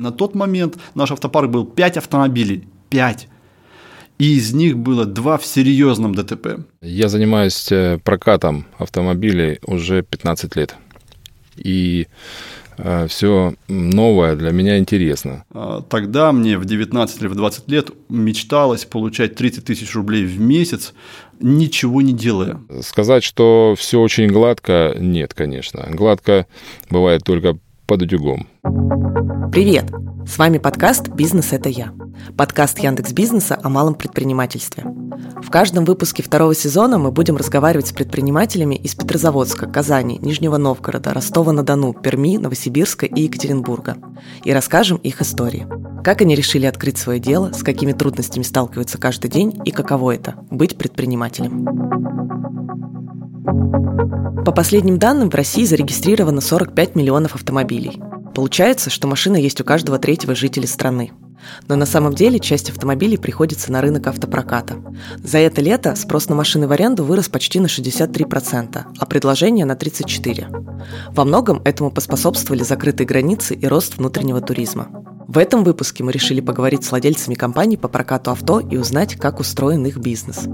На тот момент наш автопарк был 5 автомобилей. 5 и из них было два в серьезном ДТП. Я занимаюсь э, прокатом автомобилей уже 15 лет. И э, все новое для меня интересно. А, тогда мне в 19 или в 20 лет мечталось получать 30 тысяч рублей в месяц, ничего не делая. Сказать, что все очень гладко, нет, конечно. Гладко бывает только под утюгом. Привет! С вами подкаст «Бизнес – это я». Подкаст Яндекс Бизнеса о малом предпринимательстве. В каждом выпуске второго сезона мы будем разговаривать с предпринимателями из Петрозаводска, Казани, Нижнего Новгорода, Ростова-на-Дону, Перми, Новосибирска и Екатеринбурга. И расскажем их истории. Как они решили открыть свое дело, с какими трудностями сталкиваются каждый день и каково это – быть предпринимателем. По последним данным, в России зарегистрировано 45 миллионов автомобилей. Получается, что машина есть у каждого третьего жителя страны. Но на самом деле часть автомобилей приходится на рынок автопроката. За это лето спрос на машины в аренду вырос почти на 63%, а предложение на 34%. Во многом этому поспособствовали закрытые границы и рост внутреннего туризма. В этом выпуске мы решили поговорить с владельцами компаний по прокату авто и узнать, как устроен их бизнес.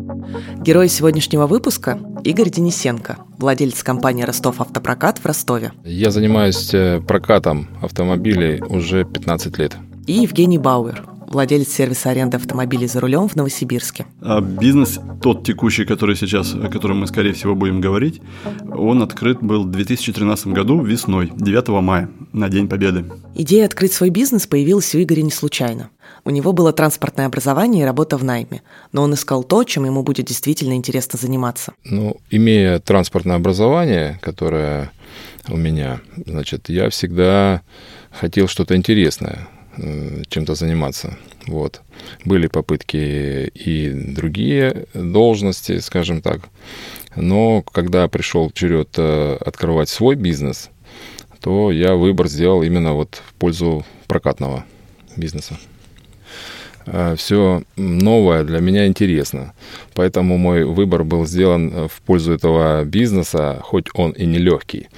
Герой сегодняшнего выпуска – Игорь Денисенко, владелец компании «Ростов Автопрокат» в Ростове. Я занимаюсь э, прокатом автомобилей уже 15 лет. И Евгений Бауэр, владелец сервиса аренды автомобилей за рулем в Новосибирске. А бизнес, тот текущий, который сейчас, о котором мы, скорее всего, будем говорить, он открыт был в 2013 году весной, 9 мая, на День Победы. Идея открыть свой бизнес появилась у Игоря не случайно. У него было транспортное образование и работа в найме, но он искал то, чем ему будет действительно интересно заниматься. Ну, имея транспортное образование, которое у меня, значит, я всегда хотел что-то интересное. Э, чем-то заниматься. Вот. Были попытки и другие должности, скажем так. Но когда пришел черед э, открывать свой бизнес, то я выбор сделал именно вот в пользу прокатного бизнеса. Э, Все новое для меня интересно. Поэтому мой выбор был сделан в пользу этого бизнеса, хоть он и нелегкий.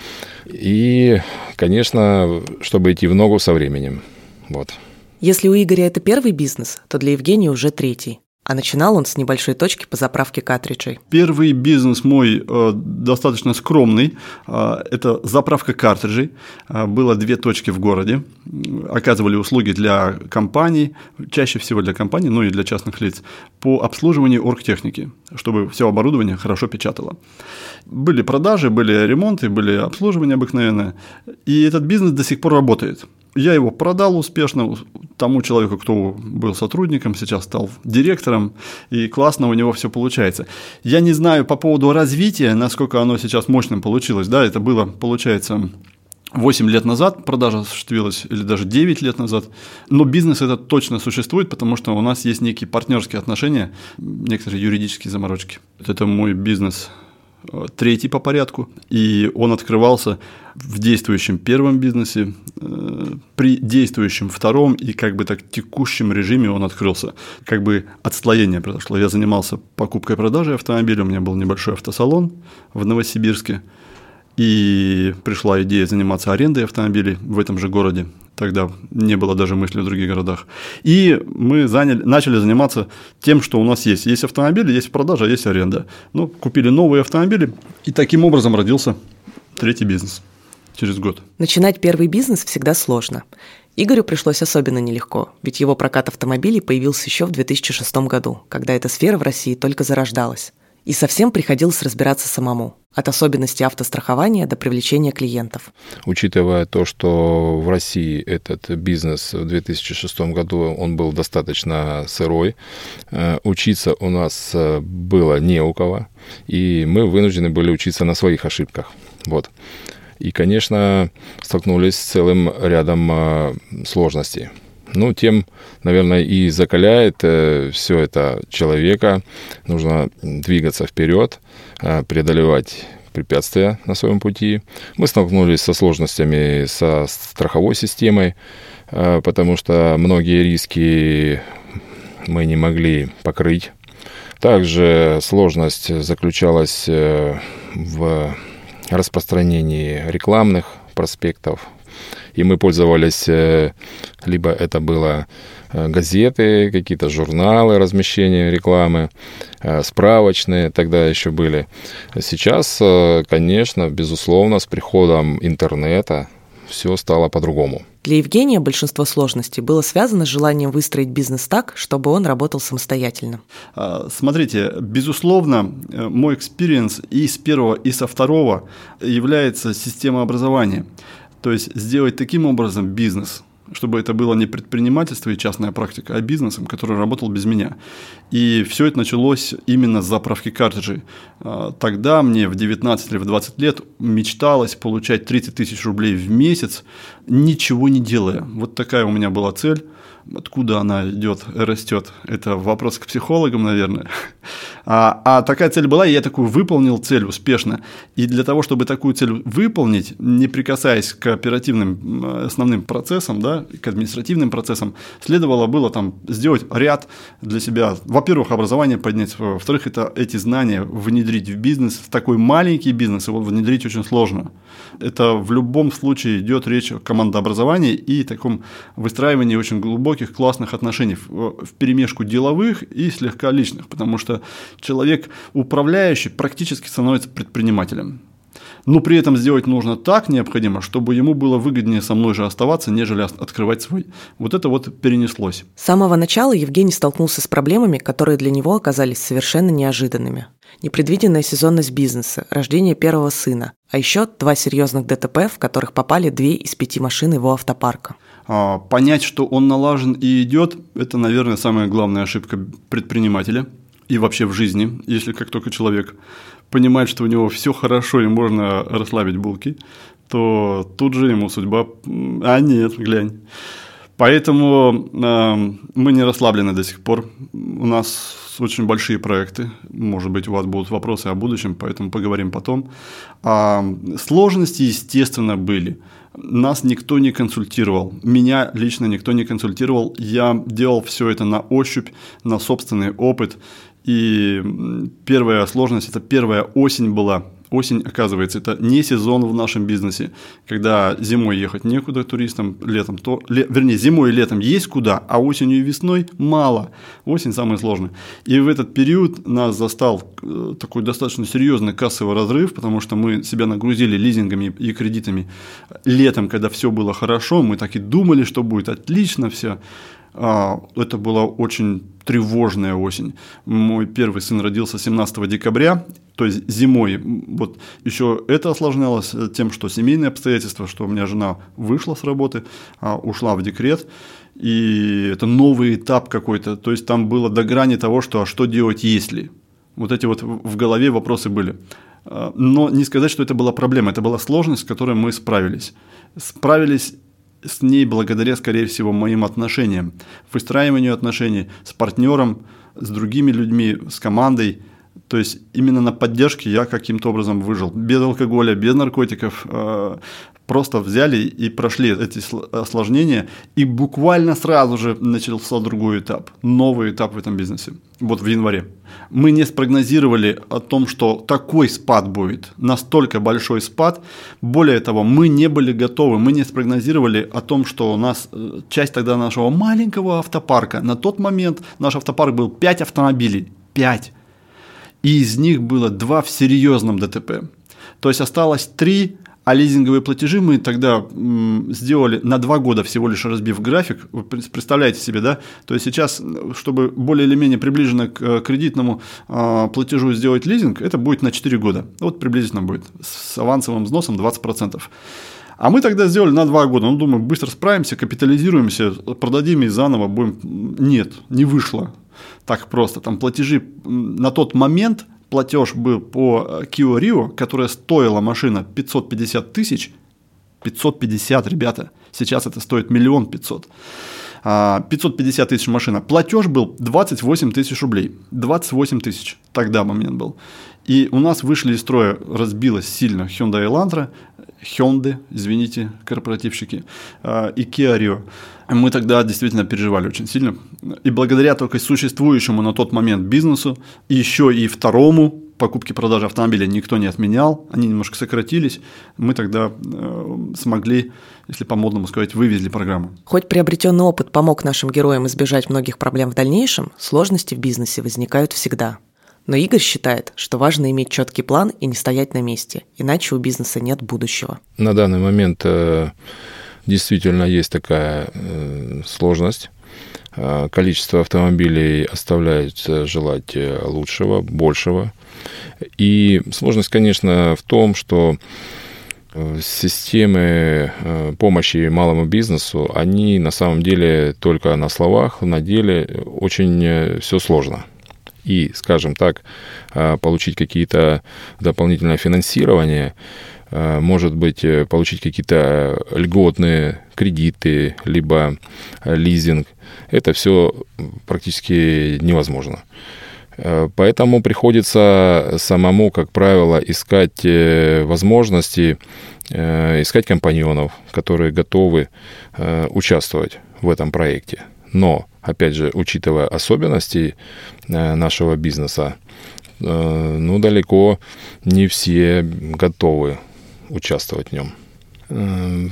И, конечно, чтобы идти в ногу со временем. Вот. Если у Игоря это первый бизнес, то для Евгения уже третий. А начинал он с небольшой точки по заправке картриджей. Первый бизнес мой э, достаточно скромный. Э, это заправка картриджей. Э, было две точки в городе. Оказывали услуги для компаний, чаще всего для компаний, ну и для частных лиц, по обслуживанию оргтехники, чтобы все оборудование хорошо печатало. Были продажи, были ремонты, были обслуживания обыкновенное. И этот бизнес до сих пор работает. Я его продал успешно тому человеку, кто был сотрудником, сейчас стал директором, и классно у него все получается. Я не знаю по поводу развития, насколько оно сейчас мощным получилось. Да, это было, получается, 8 лет назад продажа осуществилась, или даже 9 лет назад. Но бизнес этот точно существует, потому что у нас есть некие партнерские отношения, некоторые юридические заморочки. Это мой бизнес третий по порядку, и он открывался в действующем первом бизнесе, э, при действующем втором и как бы так текущем режиме он открылся. Как бы отслоение произошло. Я занимался покупкой и продажей автомобиля, у меня был небольшой автосалон в Новосибирске, и пришла идея заниматься арендой автомобилей в этом же городе. Тогда не было даже мысли в других городах. И мы заняли, начали заниматься тем, что у нас есть. Есть автомобили, есть продажа, есть аренда. Ну, купили новые автомобили, и таким образом родился третий бизнес через год. Начинать первый бизнес всегда сложно. Игорю пришлось особенно нелегко, ведь его прокат автомобилей появился еще в 2006 году, когда эта сфера в России только зарождалась. И совсем приходилось разбираться самому. От особенностей автострахования до привлечения клиентов. Учитывая то, что в России этот бизнес в 2006 году он был достаточно сырой, э, учиться у нас э, было не у кого, и мы вынуждены были учиться на своих ошибках. Вот. И, конечно, столкнулись с целым рядом э, сложностей ну, тем, наверное, и закаляет э, все это человека. Нужно двигаться вперед, э, преодолевать препятствия на своем пути. Мы столкнулись со сложностями со страховой системой, э, потому что многие риски мы не могли покрыть. Также сложность заключалась э, в распространении рекламных проспектов И мы пользовались, э, либо это было э, газеты, какие-то журналы, размещение рекламы, э, справочные тогда еще были. Сейчас, конечно, безусловно, с приходом интернета все стало по-другому. Для Евгения большинство сложностей было связано с желанием выстроить бизнес так, чтобы он работал самостоятельно. А, смотрите, безусловно, мой experience и с первого, и со второго является система образования. То есть сделать таким образом бизнес – чтобы это было не предпринимательство и частная практика, а бизнесом, который работал без меня. И все это началось именно с заправки картриджей. А, тогда мне в 19 или в 20 лет мечталось получать 30 тысяч рублей в месяц, ничего не делая. Вот такая у меня была цель. Откуда она идет, растет, это вопрос к психологам, наверное. А, а такая цель была, и я такую выполнил цель успешно. И для того, чтобы такую цель выполнить, не прикасаясь к оперативным основным процессам, да, к административным процессам, следовало было там сделать ряд для себя. Во-первых, образование поднять, во-вторых, это эти знания внедрить в бизнес. В такой маленький бизнес его внедрить очень сложно. Это в любом случае идет речь о командообразовании и таком выстраивании очень глубоких, классных отношений в, в перемешку деловых и слегка личных, потому что человек управляющий практически становится предпринимателем. Но при этом сделать нужно так необходимо, чтобы ему было выгоднее со мной же оставаться, нежели открывать свой. Вот это вот перенеслось. С самого начала Евгений столкнулся с проблемами, которые для него оказались совершенно неожиданными. Непредвиденная сезонность бизнеса, рождение первого сына, а еще два серьезных ДТП, в которых попали две из пяти машин его автопарка. А, понять, что он налажен и идет, это, наверное, самая главная ошибка предпринимателя – и вообще в жизни, если как только человек понимает, что у него все хорошо и можно расслабить булки, то тут же ему судьба, а нет, глянь. Поэтому э, мы не расслаблены до сих пор. У нас очень большие проекты. Может быть, у вас будут вопросы о будущем, поэтому поговорим потом. А, сложности, естественно, были. Нас никто не консультировал. Меня лично никто не консультировал. Я делал все это на ощупь, на собственный опыт. И первая сложность – это первая осень была. Осень, оказывается, это не сезон в нашем бизнесе, когда зимой ехать некуда туристам, летом то, ле, вернее, зимой и летом есть куда, а осенью и весной мало. Осень самая сложная. И в этот период нас застал э, такой достаточно серьезный кассовый разрыв, потому что мы себя нагрузили лизингами и кредитами летом, когда все было хорошо, мы так и думали, что будет отлично все. А, это была очень тревожная осень. Мой первый сын родился 17 декабря, то есть зимой. Вот еще это осложнялось тем, что семейные обстоятельства, что у меня жена вышла с работы, а, ушла в декрет, и это новый этап какой-то. То есть там было до грани того, что а что делать, если. Вот эти вот в голове вопросы были. А, но не сказать, что это была проблема, это была сложность, с которой мы справились. Справились с ней благодаря, скорее всего, моим отношениям, выстраиванию отношений с партнером, с другими людьми, с командой. То есть именно на поддержке я каким-то образом выжил. Без алкоголя, без наркотиков. Э, просто взяли и прошли эти осложнения, и буквально сразу же начался другой этап, новый этап в этом бизнесе. Вот в январе. Мы не спрогнозировали о том, что такой спад будет, настолько большой спад. Более того, мы не были готовы, мы не спрогнозировали о том, что у нас э, часть тогда нашего маленького автопарка, на тот момент наш автопарк был 5 автомобилей, 5. И из них было 2 в серьезном ДТП. То есть осталось 3 а лизинговые платежи мы тогда сделали на два года всего лишь разбив график. Вы представляете себе, да? То есть сейчас, чтобы более или менее приближенно к э, кредитному а, платежу сделать лизинг, это будет на 4 года. Вот приблизительно будет. С авансовым взносом 20%. А мы тогда сделали на два года. Ну, думаю, быстро справимся, капитализируемся, продадим и заново будем. Нет, не вышло так просто. Там платежи на тот момент – платеж был по э, Kia Rio, которая стоила машина 550 тысяч, 550, ребята, сейчас это стоит миллион пятьсот. 550 а, тысяч машина. Платеж был 28 тысяч рублей. 28 тысяч. Тогда момент был. И у нас вышли из строя, разбилась сильно Hyundai Elantra, Hyundai, извините, корпоративщики, а, и Kia Rio. Мы тогда действительно переживали очень сильно. И благодаря только существующему на тот момент бизнесу, еще и второму покупки продажи автомобиля никто не отменял, они немножко сократились. Мы тогда э, смогли, если по-модному сказать, вывезли программу. Хоть приобретенный опыт помог нашим героям избежать многих проблем в дальнейшем, сложности в бизнесе возникают всегда. Но Игорь считает, что важно иметь четкий план и не стоять на месте, иначе у бизнеса нет будущего. На данный момент э, действительно есть такая э, сложность. Э, количество автомобилей оставляет желать лучшего, большего. И сложность, конечно, в том, что системы помощи малому бизнесу, они на самом деле только на словах, на деле очень все сложно и, скажем так, а, получить какие-то дополнительное финансирование, а, может быть, э, получить какие-то льготные кредиты, либо лизинг, это все практически невозможно. А, поэтому приходится самому, как правило, искать э, возможности, э, искать компаньонов, которые готовы участвовать в этом проекте. Но опять же, учитывая особенности э, нашего бизнеса, э, ну, далеко не все готовы участвовать в нем. Э,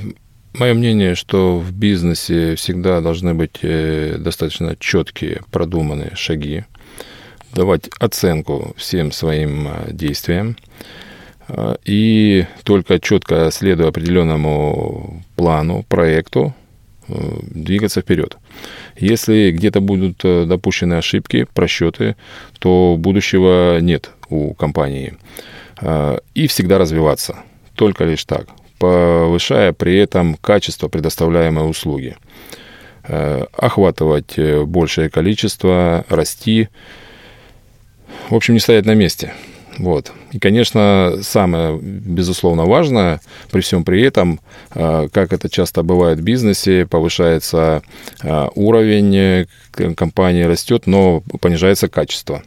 Мое мнение, что в бизнесе всегда должны быть достаточно четкие, продуманные шаги, давать оценку всем своим действиям, и только четко следуя определенному плану, проекту, двигаться вперед. Если где-то будут э, допущены ошибки, просчеты, то будущего нет у компании. А, и всегда развиваться. Только лишь так. Повышая при этом качество предоставляемой услуги. Э, охватывать э, большее количество, расти. В общем, не стоять на месте. Вот. И, конечно, самое, безусловно, важное при всем при этом, а, как это часто бывает в бизнесе, повышается а, уровень э, компании, растет, но понижается качество.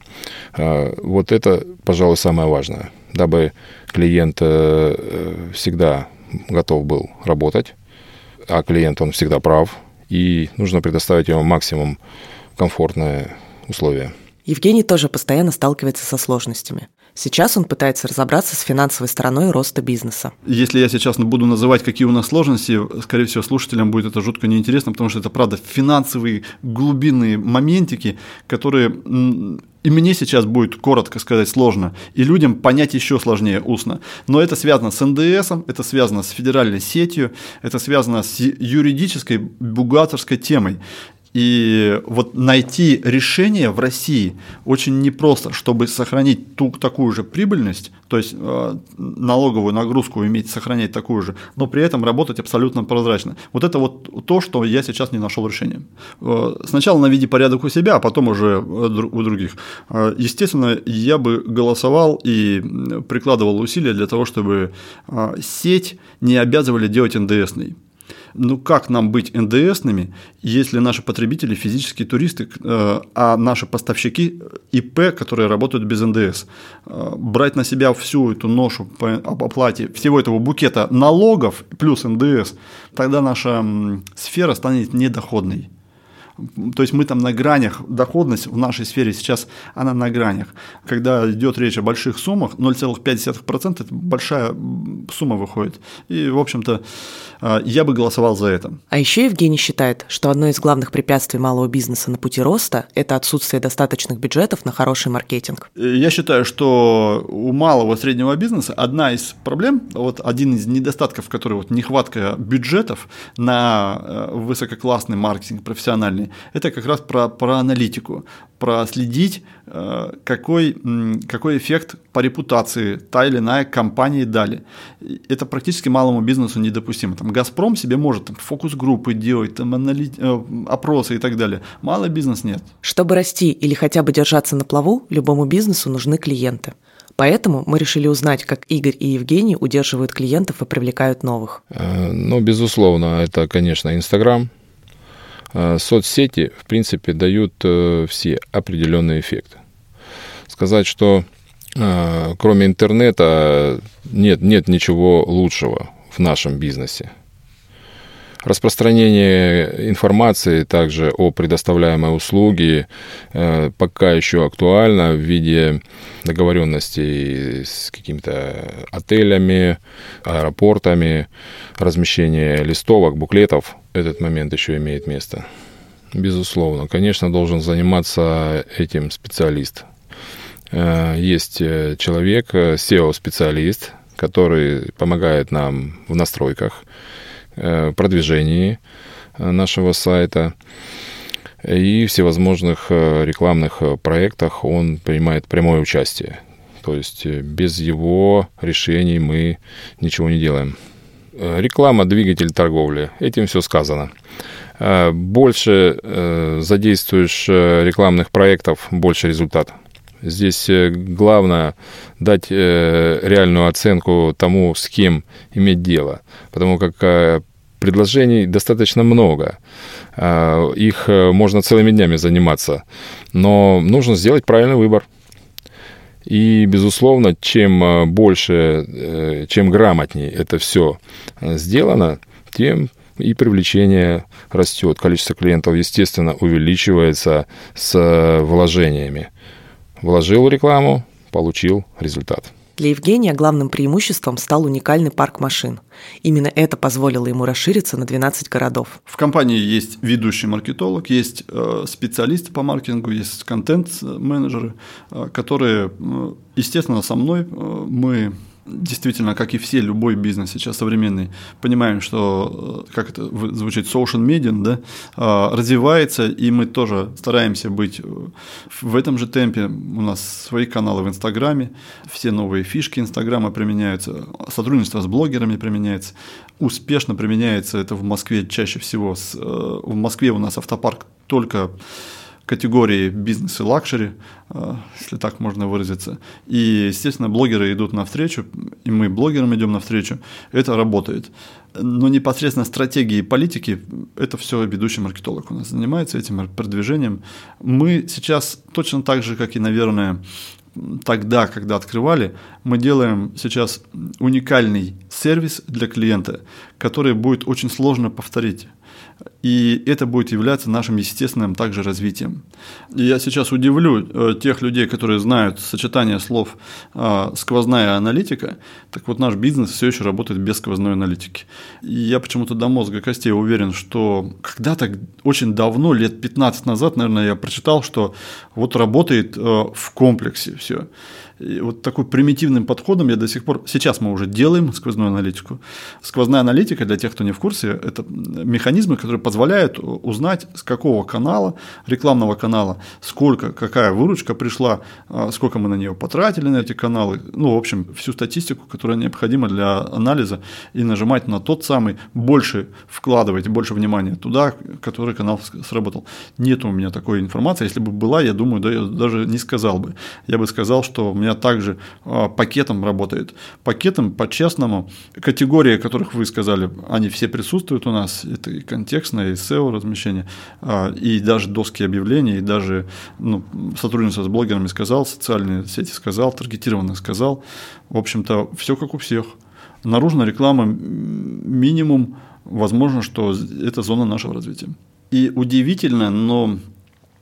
Вот это, пожалуй, самое важное, дабы клиент э, э, всегда готов был работать, а клиент, он всегда прав, и нужно предоставить ему максимум комфортные условия. Евгений тоже постоянно сталкивается со сложностями. Сейчас он пытается разобраться с финансовой стороной роста бизнеса. Если я сейчас буду называть, какие у нас сложности, скорее всего, слушателям будет это жутко неинтересно, потому что это, правда, финансовые глубинные моментики, которые и мне сейчас будет коротко сказать сложно, и людям понять еще сложнее устно. Но это связано с НДС, это связано с федеральной сетью, это связано с юридической, бухгалтерской темой. И вот найти решение в России очень непросто, чтобы сохранить ту, такую же прибыльность, то есть э, налоговую нагрузку иметь, сохранять такую же, но при этом работать абсолютно прозрачно. Вот это вот то, что я сейчас не нашел решения. Э, сначала наведи порядок у себя, а потом уже у других. Э, естественно, я бы голосовал и прикладывал усилия для того, чтобы э, сеть не обязывали делать НДСный. Ну как нам быть НДСными, если наши потребители физические туристы, э, а наши поставщики ИП, которые работают без НДС? Э, брать на себя всю эту ношу по оплате всего этого букета налогов плюс НДС, тогда наша сфера станет недоходной. То есть мы там на гранях, доходность в нашей сфере сейчас, она на гранях. Когда идет речь о больших суммах, 0,5% это большая сумма выходит. И, в общем-то, а, я бы голосовал за это. А еще Евгений считает, что одно из главных препятствий малого бизнеса на пути роста – это отсутствие достаточных бюджетов на хороший маркетинг. Я считаю, что у малого и среднего бизнеса одна из проблем, вот один из недостатков, который вот нехватка бюджетов на э, высококлассный маркетинг профессиональный, это как раз про, про аналитику, проследить, э, какой, какой эффект по репутации та или иная компания дали. Это практически малому бизнесу недопустимо. Там «Газпром» себе может там, фокус-группы делать, там, анали... Э, опросы и так далее. Малый бизнес нет. Чтобы расти или хотя бы держаться на плаву, любому бизнесу нужны клиенты. Поэтому мы решили узнать, как Игорь и Евгений удерживают клиентов и привлекают новых. Э, ну, безусловно, это, конечно, Инстаграм – соцсети, в принципе, дают э, все определенные эффекты. Сказать, что э, кроме интернета нет, нет ничего лучшего в нашем бизнесе. Распространение информации также о предоставляемой услуге э, пока еще актуально в виде договоренностей с какими-то отелями, аэропортами, размещение листовок, буклетов. Этот момент еще имеет место. Безусловно. Конечно, должен заниматься этим специалист. Э, есть э, человек, SEO-специалист, который помогает нам в настройках, э, продвижении э, нашего сайта и всевозможных э, рекламных проектах он принимает прямое участие. То есть без его решений мы ничего не делаем. Реклама – двигатель торговли. Этим все сказано. Больше задействуешь рекламных проектов, больше результат. Здесь э, главное дать э, реальную оценку тому, с кем иметь дело, потому как э, предложений достаточно много. Их можно целыми днями заниматься, но нужно сделать правильный выбор. И, безусловно, чем больше, чем грамотнее это все сделано, тем и привлечение растет. Количество клиентов, естественно, увеличивается с вложениями. Вложил рекламу, получил результат. Для Евгения главным преимуществом стал уникальный парк машин. Именно это позволило ему расшириться на 12 городов. В компании есть ведущий маркетолог, есть э, специалисты по маркетингу, есть контент-менеджеры, э, которые, э, естественно, со мной мы действительно, как и все, любой бизнес сейчас современный, понимаем, что, э, как это звучит, social media, да, а, развивается, и мы тоже стараемся быть э, в этом же темпе. У нас свои каналы в Инстаграме, все новые фишки Инстаграма применяются, сотрудничество с блогерами применяется, успешно применяется это в Москве чаще всего. Э, в Москве у нас автопарк только категории бизнес и luxury, э, если так можно выразиться. И, естественно, блогеры идут навстречу, и мы блогерам идем навстречу. Это работает. Но непосредственно стратегии и политики – это все ведущий маркетолог у нас занимается этим продвижением. Мы сейчас точно так же, как и, наверное, тогда, когда открывали, мы делаем сейчас уникальный сервис для клиента, который будет очень сложно повторить. И это будет являться нашим естественным также развитием. И я сейчас удивлю э, тех людей, которые знают сочетание слов э, «сквозная аналитика». Так вот, наш бизнес все еще работает без сквозной аналитики. И я почему-то до мозга костей уверен, что когда-то, очень давно, лет 15 назад, наверное, я прочитал, что вот работает э, в комплексе все. И вот такой примитивным подходом я до сих пор... Сейчас мы уже делаем сквозную аналитику. Сквозная аналитика, для тех, кто не в курсе, это механизмы, которые позволяют узнать, с какого канала, рекламного канала, сколько, какая выручка пришла, а, сколько мы на нее потратили на эти каналы. Ну, в общем, всю статистику, которая необходима для анализа, и нажимать на тот самый, больше вкладывать, больше внимания туда, который канал сработал. Нет у меня такой информации. Если бы была, я думаю, да, я даже не сказал бы. Я бы сказал, что у меня меня также а, пакетом работает. Пакетом по-честному. Категории, о которых вы сказали, они все присутствуют у нас. Это и контекстное, и SEO размещение, а, и даже доски объявлений, и даже ну, сотрудничество с блогерами сказал, социальные сети сказал, таргетированно сказал. В общем-то, все как у всех. Наружная реклама минимум, возможно, что это зона нашего развития. И удивительно, но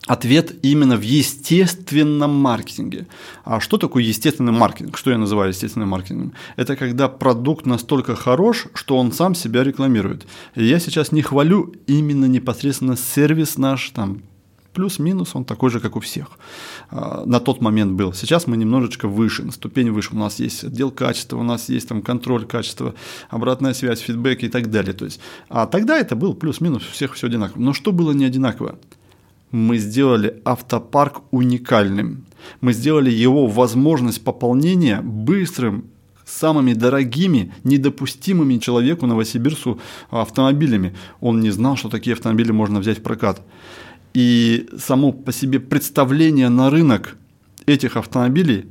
ответ именно в естественном маркетинге. А что такое естественный маркетинг? Что я называю естественным маркетингом? Это когда продукт настолько хорош, что он сам себя рекламирует. И я сейчас не хвалю именно непосредственно сервис наш, там, плюс-минус, он такой же, как у всех. А, на тот момент был. Сейчас мы немножечко выше, на ступень выше. У нас есть отдел качества, у нас есть там контроль качества, обратная связь, фидбэк и так далее. То есть, а тогда это был плюс-минус, у всех все одинаково. Но что было не одинаково? Мы сделали автопарк уникальным. Мы сделали его возможность пополнения быстрым, самыми дорогими, недопустимыми человеку Новосибирсу автомобилями. Он не знал, что такие автомобили можно взять в прокат. И само по себе представление на рынок этих автомобилей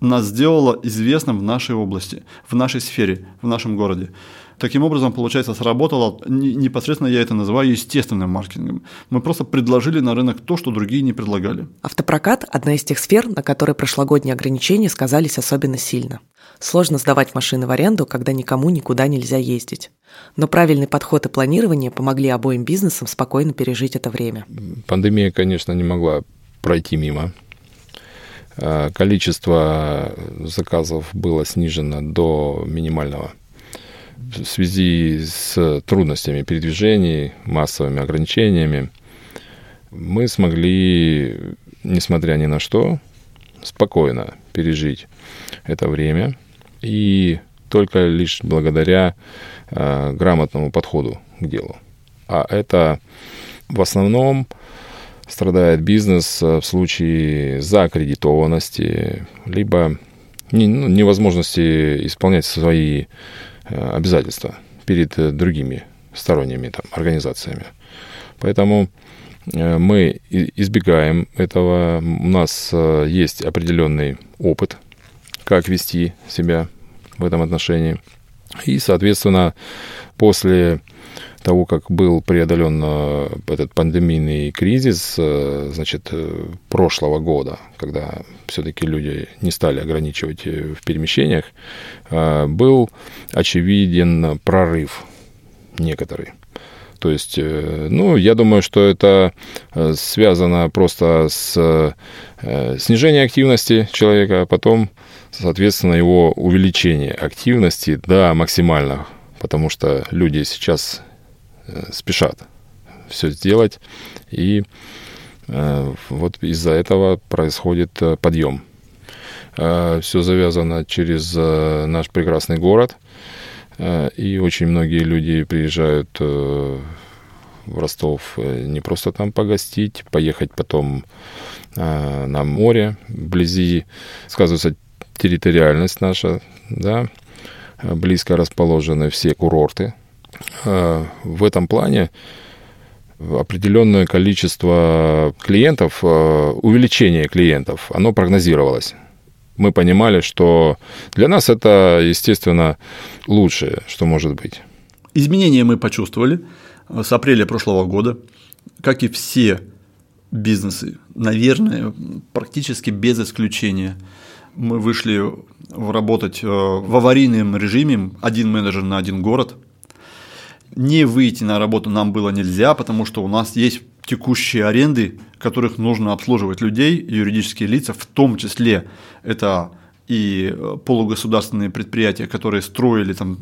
нас сделало известным в нашей области, в нашей сфере, в нашем городе. Таким образом, получается, сработало, непосредственно я это называю естественным маркетингом. Мы просто предложили на рынок то, что другие не предлагали. Автопрокат – одна из тех сфер, на которой прошлогодние ограничения сказались особенно сильно. Сложно сдавать машины в аренду, когда никому никуда нельзя ездить. Но правильный подход и планирование помогли обоим бизнесам спокойно пережить это время. Пандемия, конечно, не могла пройти мимо. А, количество заказов было снижено до минимального. В связи с трудностями передвижений, массовыми ограничениями, мы смогли, несмотря ни на что, спокойно пережить это время. И только лишь благодаря э, грамотному подходу к делу. А это в основном страдает бизнес э, в случае закредитованности, либо не, ну, невозможности исполнять свои обязательства перед другими сторонними там, организациями. Поэтому э, мы избегаем этого. У нас есть определенный опыт, как вести себя в этом отношении. И, соответственно, после того, как был преодолен э, этот пандемийный кризис, э, значит, э, прошлого года, когда все-таки люди не стали ограничивать в перемещениях, был очевиден прорыв некоторый. То есть, ну, я думаю, что это связано просто с снижением активности человека, а потом, соответственно, его увеличение активности до максимального, потому что люди сейчас спешат все сделать, и э, вот из-за этого происходит э, подъем. Все завязано через наш прекрасный город, и очень многие люди приезжают в Ростов не просто там погостить, поехать потом на море, вблизи. Сказывается территориальность наша, да, близко расположены все курорты, Э, в этом плане определенное количество клиентов, э, увеличение клиентов, оно прогнозировалось. Мы понимали, что для нас это, естественно, лучшее, что может быть. Изменения мы почувствовали с апреля прошлого года, как и все бизнесы, наверное, практически без исключения. Мы вышли работать э, в аварийном режиме, один менеджер на один город – не выйти на работу нам было нельзя, потому что у нас есть текущие аренды, которых нужно обслуживать людей, юридические лица, в том числе это и э, полугосударственные предприятия, которые строили там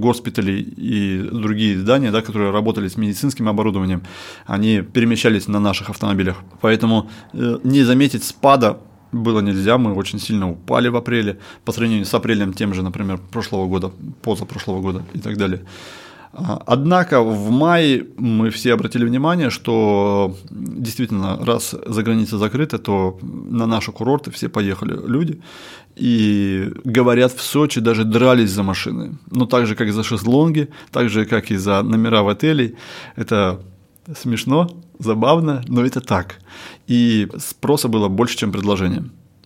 госпитали и другие здания, да, которые работали с медицинским оборудованием, они перемещались на наших автомобилях. Поэтому э, не заметить спада было нельзя, мы очень сильно упали в апреле по сравнению с апрелем тем же, например, прошлого года, позапрошлого года и так далее. Однако в мае мы все обратили внимание, что действительно, раз за граница закрыта, то на наши курорты все поехали люди. И говорят, в Сочи даже дрались за машины. Ну, так же, как за шезлонги, так же, как и за номера в отеле. Это смешно, забавно, но это так. И спроса было больше, чем предложения.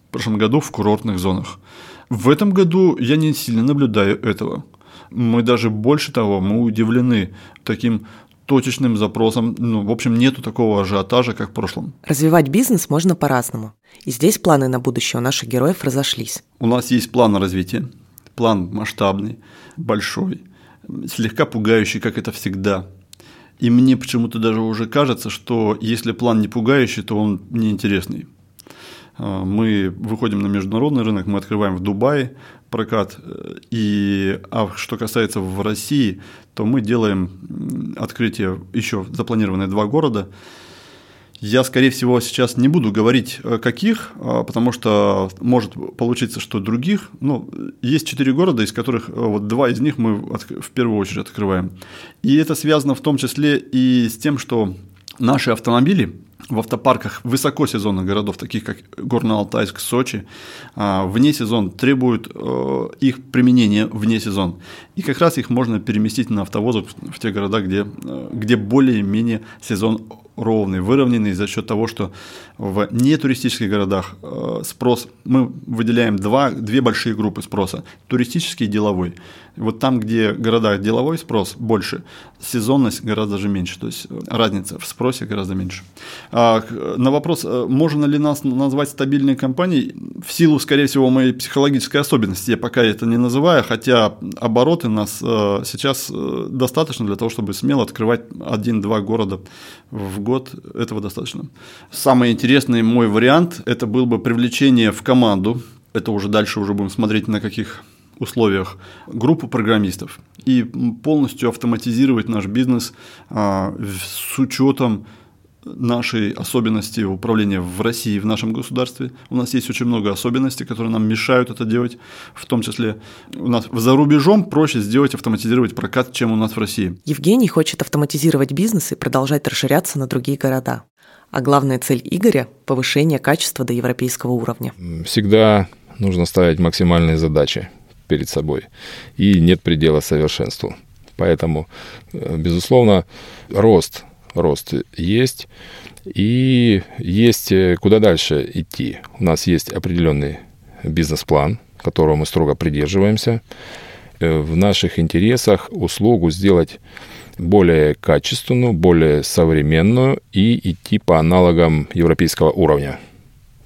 В прошлом году в курортных зонах. В этом году я не сильно наблюдаю этого. Мы даже больше того, мы удивлены таким точечным запросом. Ну, в общем, нету такого ажиотажа, как в прошлом. Развивать бизнес можно по-разному. И здесь планы на будущее у наших героев разошлись. У нас есть план развития. План масштабный, большой, слегка пугающий, как это всегда. И мне почему-то даже уже кажется, что если план не пугающий, то он неинтересный. А, мы выходим на международный рынок, мы открываем в Дубае прокат. И, а что касается в России, то мы делаем открытие еще запланированные два города. Я, скорее всего, сейчас не буду говорить, э, каких, а, потому что может получиться, что других. Ну, есть четыре города, из которых э, вот два из них мы в первую очередь открываем. И это связано в том числе и с тем, что наши автомобили – в автопарках высокосезонных городов, таких как Горно-Алтайск, Сочи, а, вне сезон требуют э, их применения вне сезон. И как раз их можно переместить на автовозы в те города, где, э, где более-менее сезон ровный, выровненный за счет того, что в нетуристических городах э, спрос, мы выделяем два, две большие группы спроса, туристический и деловой. Вот там, где города деловой спрос больше, сезонность гораздо же меньше, то есть разница в спросе гораздо меньше. А на вопрос, э, можно ли нас назвать стабильной компанией, в силу, скорее всего, моей психологической особенности, я пока это не называю, хотя обороты нас э, сейчас э, достаточно для того, чтобы смело открывать один-два города в год, этого достаточно. Самый интересный мой вариант – это был бы привлечение в команду, это уже дальше уже будем смотреть на каких условиях группу программистов и полностью автоматизировать наш бизнес а, с учетом нашей особенности управления в России, в нашем государстве. У нас есть очень много особенностей, которые нам мешают это делать. В том числе у нас за рубежом проще сделать, автоматизировать прокат, чем у нас в России. Евгений хочет автоматизировать бизнес и продолжать расширяться на другие города. А главная цель Игоря – повышение качества до европейского уровня. Всегда нужно ставить максимальные задачи перед собой. И нет предела совершенству. Поэтому, э, безусловно, рост, рост есть. И есть э, куда дальше идти. У нас есть определенный бизнес-план, которого мы строго придерживаемся. Э, в наших интересах услугу сделать более качественную, более современную и идти по аналогам европейского уровня.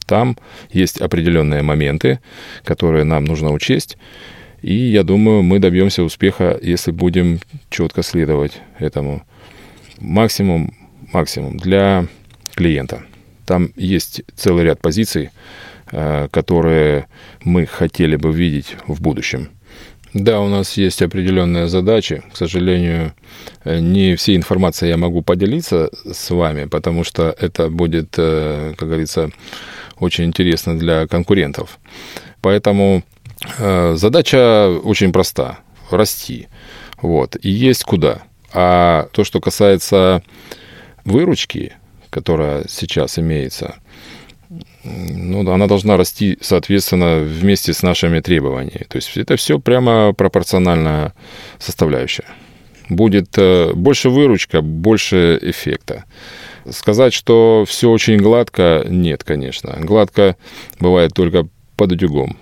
Там есть определенные моменты, которые нам нужно учесть. И я думаю, мы добьемся успеха, если будем четко следовать этому. Максимум, максимум для клиента. Там есть целый ряд позиций, э, которые мы хотели бы видеть в будущем. Да, у нас есть определенные задачи. К сожалению, э, не всей информацией я могу поделиться с вами, потому что это будет, э, как говорится, очень интересно для конкурентов. Поэтому задача очень проста – расти. Вот. И есть куда. А то, что касается выручки, которая сейчас имеется, ну, она должна расти, соответственно, вместе с нашими требованиями. То есть это все прямо пропорциональная составляющая. Будет э, больше выручка, больше эффекта. Сказать, что все очень гладко, нет, конечно. Гладко бывает только под утюгом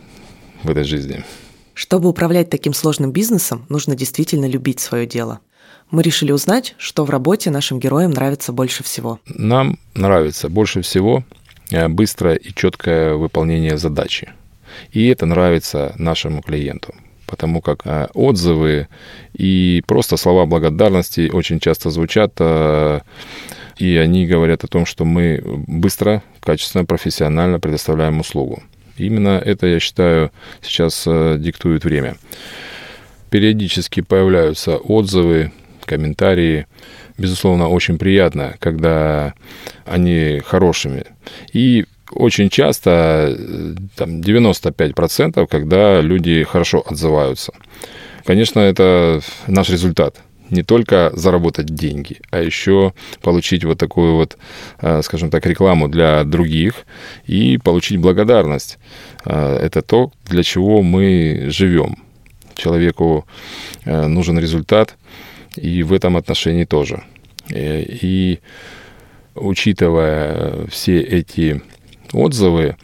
в этой жизни. Чтобы управлять таким сложным бизнесом, нужно действительно любить свое дело. Мы решили узнать, что в работе нашим героям нравится больше всего. Нам нравится больше всего э, быстрое и четкое выполнение задачи. И это нравится нашему клиенту потому как э, отзывы и просто слова благодарности очень часто звучат э, и они говорят о том, что мы быстро, качественно, профессионально предоставляем услугу. Именно это, я считаю, сейчас э, диктует время. Периодически появляются отзывы, комментарии. Безусловно, очень приятно, когда они хорошими. И очень часто, э, там, 95%, когда люди хорошо отзываются. Конечно, это наш результат – не только заработать деньги, а еще получить вот такую вот, э, скажем так, рекламу для других и получить благодарность. Э, это то, для чего мы живем. Человеку э, нужен результат, и в этом отношении тоже. И учитывая все эти отзывы,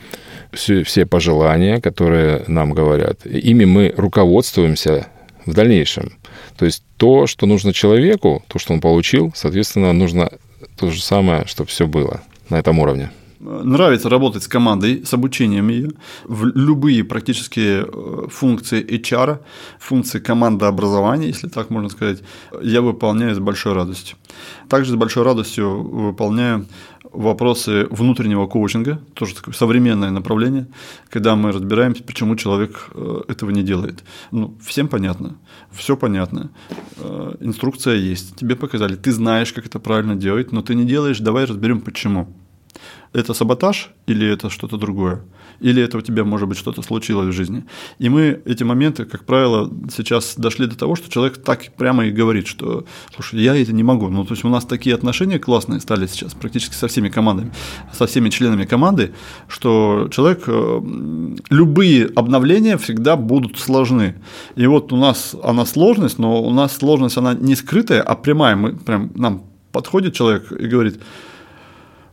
все, все пожелания, которые нам говорят, ими мы руководствуемся в дальнейшем. То есть то, что нужно человеку, то, что он получил, соответственно, нужно то же самое, чтобы все было на этом уровне. Нравится работать с командой, с обучением ее. В любые практически э, функции HR, функции командообразования, если так можно сказать, я выполняю с большой радостью. Также с большой радостью выполняю вопросы внутреннего коучинга, тоже такое современное направление, когда мы разбираемся, почему человек э, этого не делает. Ну, всем понятно, все понятно, э, инструкция есть, тебе показали, ты знаешь, как это правильно делать, но ты не делаешь, давай разберем почему это саботаж или это что-то другое? Или это у тебя, может быть, что-то случилось в жизни? И мы эти моменты, как правило, сейчас дошли до того, что человек так прямо и говорит, что, слушай, я это не могу. Ну, то есть у нас такие отношения классные стали сейчас практически со всеми командами, со всеми членами команды, что человек, э, любые обновления всегда будут сложны. И вот у нас она сложность, но у нас сложность, она не скрытая, а прямая. Мы прям, нам подходит человек и говорит,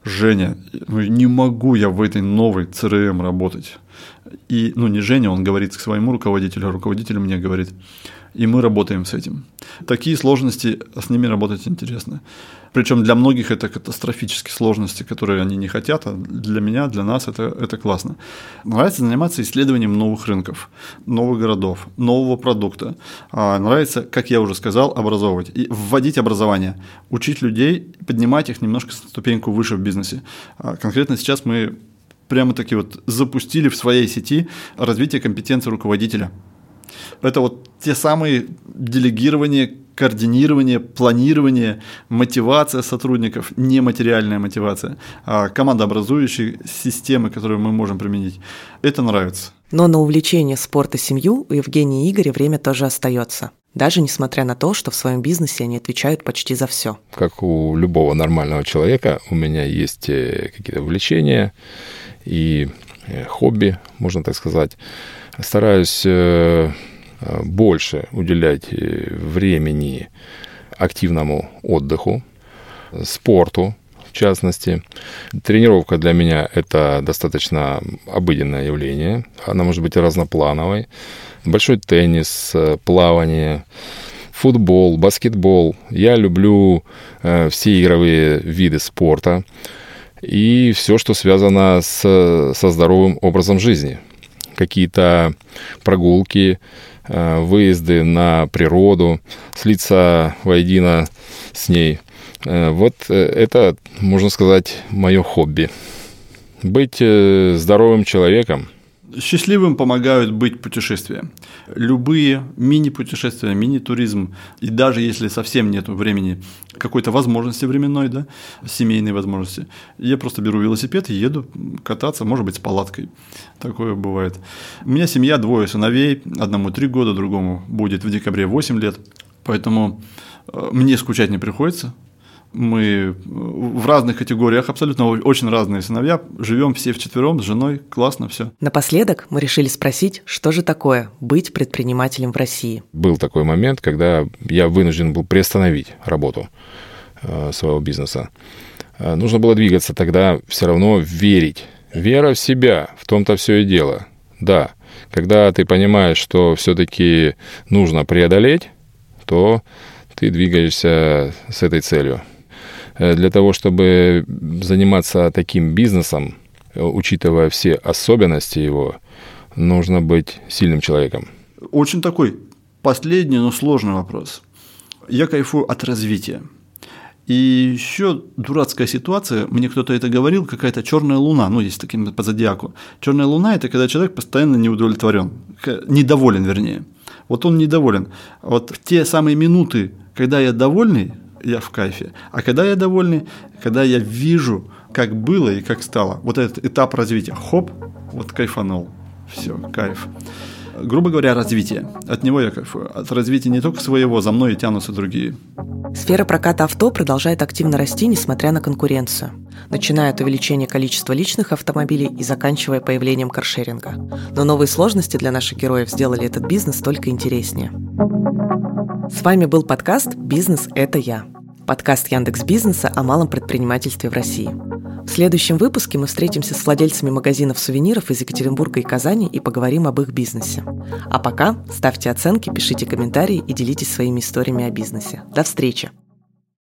Женя, ну не могу я в этой новой CRM работать. И, ну, не Женя, он говорит к своему руководителю, а руководитель мне говорит, и мы работаем с этим. Такие сложности, с ними работать интересно. Причем для многих это катастрофические сложности, которые они не хотят, а для меня, для нас это, это классно. Нравится заниматься исследованием новых рынков, новых городов, нового продукта. А нравится, как я уже сказал, образовывать. И вводить образование, учить людей, поднимать их немножко ступеньку выше в бизнесе. А конкретно сейчас мы прямо таки вот запустили в своей сети развитие компетенции руководителя. Это вот те самые делегирования, координирование, планирование, мотивация сотрудников, нематериальная мотивация, а командообразующие системы, которые мы можем применить. Это нравится. Но на увлечение спорт и семью у Евгения и Игоря время тоже остается. Даже несмотря на то, что в своем бизнесе они отвечают почти за все. Как у любого нормального человека, у меня есть э, какие-то увлечения и э, хобби, можно так сказать. Стараюсь э, Э, больше уделять э, времени активному отдыху, спорту, в частности. Тренировка для меня – это достаточно обыденное явление. Она может быть разноплановой. Большой теннис, плавание, футбол, баскетбол. Я люблю все игровые виды спорта и все, что связано с, со здоровым образом жизни. Какие-то прогулки, Э, выезды на природу, слиться воедино с ней. Э, вот э, это, можно сказать, мое хобби. Быть здоровым человеком – Счастливым помогают быть путешествия. Любые мини-путешествия, мини-туризм, и даже если совсем нет времени, какой-то возможности временной, да, семейной возможности, я просто беру велосипед и еду кататься, может быть, с палаткой. Такое бывает. У меня семья, двое сыновей, одному три года, другому будет в декабре 8 лет, поэтому э, мне скучать не приходится, мы в разных категориях, абсолютно очень разные сыновья, живем все вчетвером с женой, классно все. Напоследок мы решили спросить, что же такое быть предпринимателем в России? Был такой момент, когда я вынужден был приостановить работу э, своего бизнеса. Э, нужно было двигаться тогда, все равно верить. Вера в себя, в том-то все и дело. Да, когда ты понимаешь, что все-таки нужно преодолеть, то ты двигаешься с этой целью. Э, для того, чтобы заниматься таким бизнесом, э, учитывая все особенности его, нужно быть сильным человеком? Очень такой последний, но сложный вопрос. Я кайфую от развития. И еще дурацкая ситуация, мне кто-то это говорил, какая-то черная луна, ну, есть таким по зодиаку. Черная луна – это когда человек постоянно не удовлетворен, недоволен, вернее. Вот он недоволен. Вот в те самые минуты, когда я довольный, я в кайфе. А когда я довольный, когда я вижу, как было и как стало. Вот этот этап развития. Хоп, вот кайфанул. Все, кайф. Грубо говоря, развитие. От него я кайфую. От развития не только своего, за мной и тянутся другие. Сфера проката авто продолжает активно расти, несмотря на конкуренцию. Начиная от увеличения количества личных автомобилей и заканчивая появлением каршеринга. Но новые сложности для наших героев сделали этот бизнес только интереснее. С вами был подкаст «Бизнес – это я». Подкаст Яндекс Бизнеса о малом предпринимательстве в России. В следующем выпуске мы встретимся с владельцами магазинов сувениров из Екатеринбурга и Казани и поговорим об их бизнесе. А пока ставьте оценки, пишите комментарии и делитесь своими историями о бизнесе. До встречи!